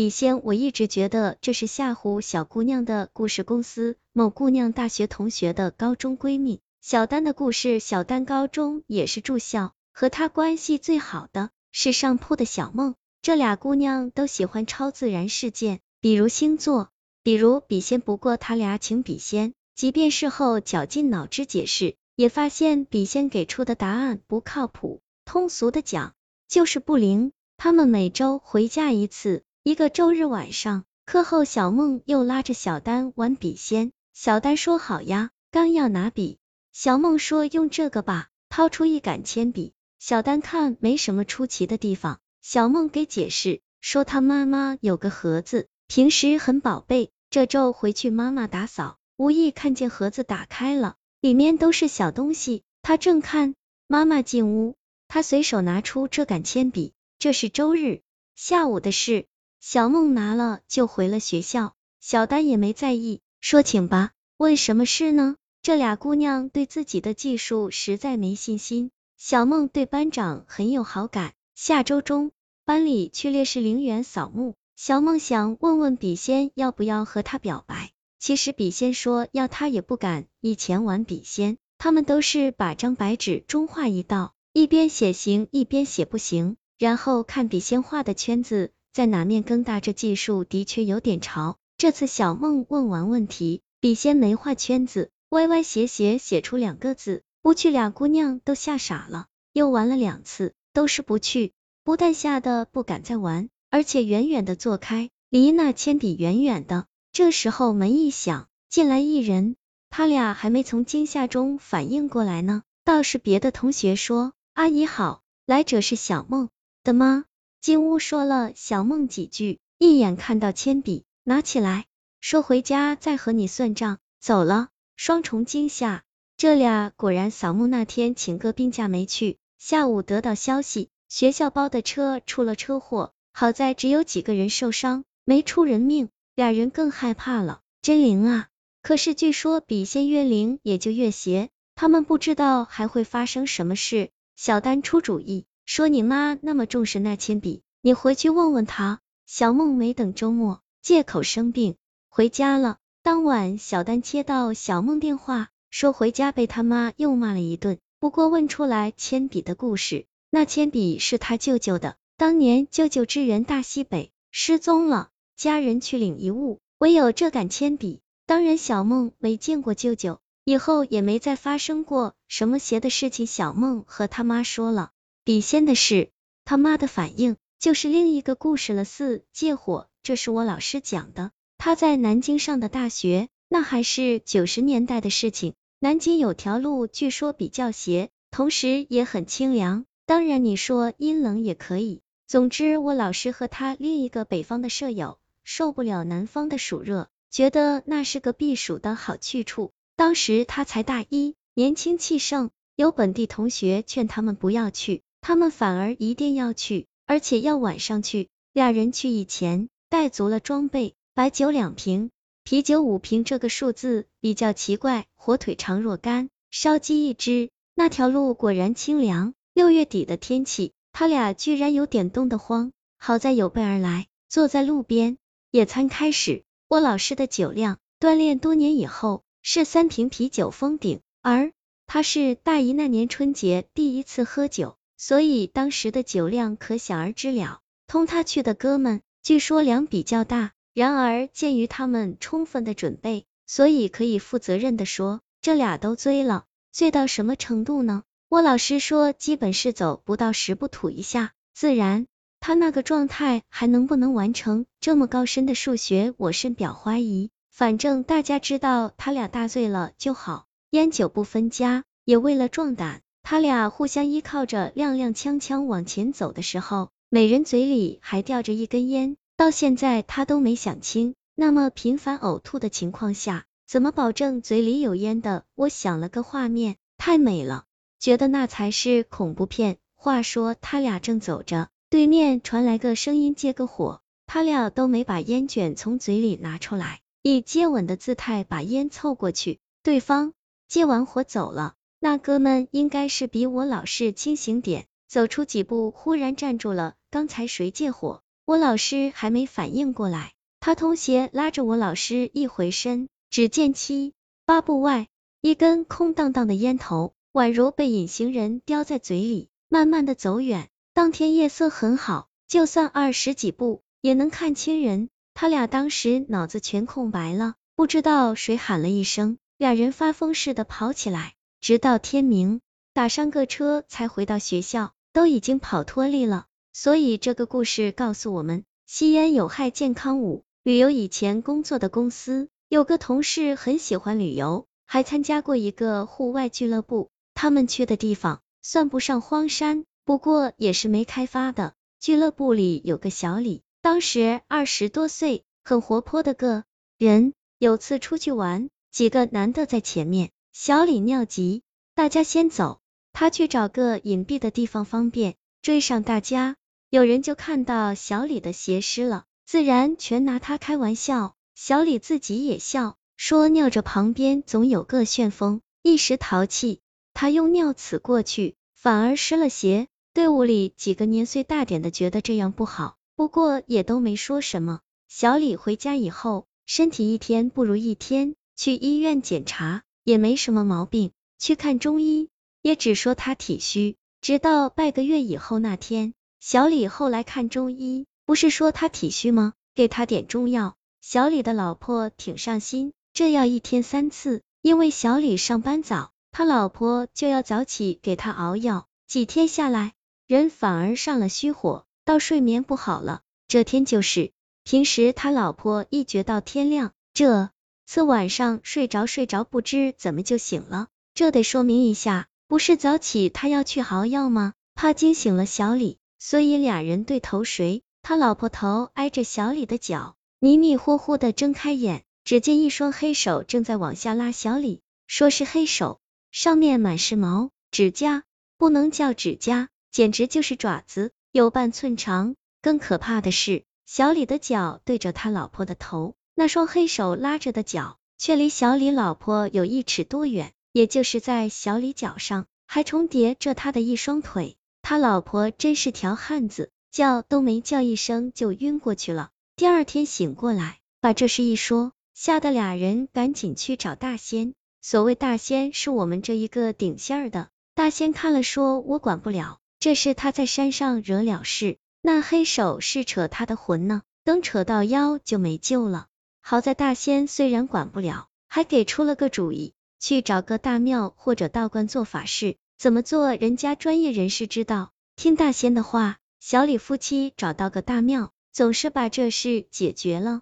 笔仙，我一直觉得这是吓唬小姑娘的故事公司某姑娘大学同学的高中闺蜜。小丹的故事，小丹高中也是住校，和她关系最好的是上铺的小梦。这俩姑娘都喜欢超自然事件，比如星座，比如笔仙。不过他俩请笔仙，即便事后绞尽脑汁解释，也发现笔仙给出的答案不靠谱。通俗的讲，就是不灵。他们每周回家一次。一个周日晚上，课后小梦又拉着小丹玩笔仙。小丹说好呀，刚要拿笔，小梦说用这个吧，掏出一杆铅笔。小丹看没什么出奇的地方，小梦给解释说他妈妈有个盒子，平时很宝贝。这周回去妈妈打扫，无意看见盒子打开了，里面都是小东西。他正看，妈妈进屋，他随手拿出这杆铅笔。这是周日下午的事。小梦拿了就回了学校，小丹也没在意，说请吧。问什么事呢？这俩姑娘对自己的技术实在没信心。小梦对班长很有好感，下周中班里去烈士陵园扫墓，小梦想问问笔仙要不要和他表白。其实笔仙说要他也不敢。以前玩笔仙，他们都是把张白纸中画一道，一边写行，一边写不行，然后看笔仙画的圈子。在哪面更大？这技术的确有点潮。这次小梦问完问题，笔仙没画圈子，歪歪斜斜写出两个字，不去。俩姑娘都吓傻了，又玩了两次，都是不去，不但吓得不敢再玩，而且远远的坐开，离那铅笔远远的。这时候门一响，进来一人，他俩还没从惊吓中反应过来呢，倒是别的同学说：“阿姨好，来者是小梦的吗？”进屋说了小梦几句，一眼看到铅笔，拿起来，说回家再和你算账，走了。双重惊吓，这俩果然扫墓那天请个病假没去。下午得到消息，学校包的车出了车祸，好在只有几个人受伤，没出人命。俩人更害怕了，真灵啊！可是据说笔仙越灵也就越邪，他们不知道还会发生什么事。小丹出主意。说你妈那么重视那铅笔，你回去问问她。小梦没等周末，借口生病回家了。当晚，小丹接到小梦电话，说回家被他妈又骂了一顿。不过问出来铅笔的故事，那铅笔是他舅舅的，当年舅舅支援大西北失踪了，家人去领遗物，唯有这杆铅笔。当然，小梦没见过舅舅，以后也没再发生过什么邪的事情。小梦和他妈说了。笔仙的事，他妈的反应就是另一个故事了。四借火，这是我老师讲的。他在南京上的大学，那还是九十年代的事情。南京有条路，据说比较邪，同时也很清凉。当然你说阴冷也可以。总之，我老师和他另一个北方的舍友受不了南方的暑热，觉得那是个避暑的好去处。当时他才大一，年轻气盛，有本地同学劝他们不要去。他们反而一定要去，而且要晚上去。俩人去以前带足了装备，白酒两瓶，啤酒五瓶。这个数字比较奇怪。火腿肠若干，烧鸡一只。那条路果然清凉。六月底的天气，他俩居然有点冻得慌。好在有备而来，坐在路边。野餐开始。我老师的酒量，锻炼多年以后是三瓶啤酒封顶，而他是大一那年春节第一次喝酒。所以当时的酒量可想而知了。同他去的哥们，据说量比较大。然而鉴于他们充分的准备，所以可以负责任的说，这俩都醉了。醉到什么程度呢？我老师说，基本是走不到十步吐一下。自然，他那个状态还能不能完成这么高深的数学，我深表怀疑。反正大家知道他俩大醉了就好，烟酒不分家，也为了壮胆。他俩互相依靠着，踉踉跄跄往前走的时候，每人嘴里还叼着一根烟。到现在他都没想清，那么频繁呕吐的情况下，怎么保证嘴里有烟的？我想了个画面，太美了，觉得那才是恐怖片。话说他俩正走着，对面传来个声音：“借个火。”他俩都没把烟卷从嘴里拿出来，以接吻的姿态把烟凑过去。对方接完火走了。那哥们应该是比我老师清醒点，走出几步，忽然站住了。刚才谁借火？我老师还没反应过来，他同学拉着我老师一回身，只见七八步外，一根空荡荡的烟头，宛如被隐形人叼在嘴里，慢慢的走远。当天夜色很好，就算二十几步也能看清人。他俩当时脑子全空白了，不知道谁喊了一声，俩人发疯似的跑起来，直到天明，打上个车才回到学校，都已经跑脱力了。所以这个故事告诉我们，吸烟有害健康。五旅游以前工作的公司有个同事很喜欢旅游，还参加过一个户外俱乐部。他们去的地方算不上荒山，不过也是没开发的。俱乐部里有个小李，当时二十多岁，很活泼的个人。有次出去玩，几个男的在前面，小李尿急，大家先走，他去找个隐蔽的地方方便，追上大家。有人就看到小李的鞋湿了，自然全拿他开玩笑。小李自己也笑，说尿着旁边总有个旋风，一时淘气，他用尿渍过去，反而湿了鞋。队伍里几个年岁大点的觉得这样不好，不过也都没说什么。小李回家以后，身体一天不如一天，去医院检查也没什么毛病，去看中医也只说他体虚。直到半个月以后那天。小李后来看中医，不是说他体虚吗？给他点中药。小李的老婆挺上心，这药一天三次，因为小李上班早，他老婆就要早起给他熬药。几天下来，人反而上了虚火，到睡眠不好了。这天就是，平时他老婆一觉到天亮，这次晚上睡着睡着不知怎么就醒了。这得说明一下，不是早起他要去熬药吗？怕惊醒了小李。所以俩人对头睡，他老婆头挨着小李的脚，迷迷糊糊的睁开眼，只见一双黑手正在往下拉小李，说是黑手，上面满是毛，指甲不能叫指甲，简直就是爪子，有半寸长。更可怕的是，小李的脚对着他老婆的头，那双黑手拉着的脚却离小李老婆有一尺多远，也就是在小李脚上还重叠着他的一双腿。他老婆真是条汉子，叫都没叫一声就晕过去了。第二天醒过来，把这事一说，吓得俩人赶紧去找大仙。所谓大仙，是我们这一个顶线儿的。大仙看了说：“我管不了，这是他在山上惹了事，那黑手是扯他的魂呢，等扯到腰就没救了。”好在大仙虽然管不了，还给出了个主意，去找个大庙或者道观做法事。怎么做？人家专业人士知道。听大仙的话，小李夫妻找到个大庙，总是把这事解决了。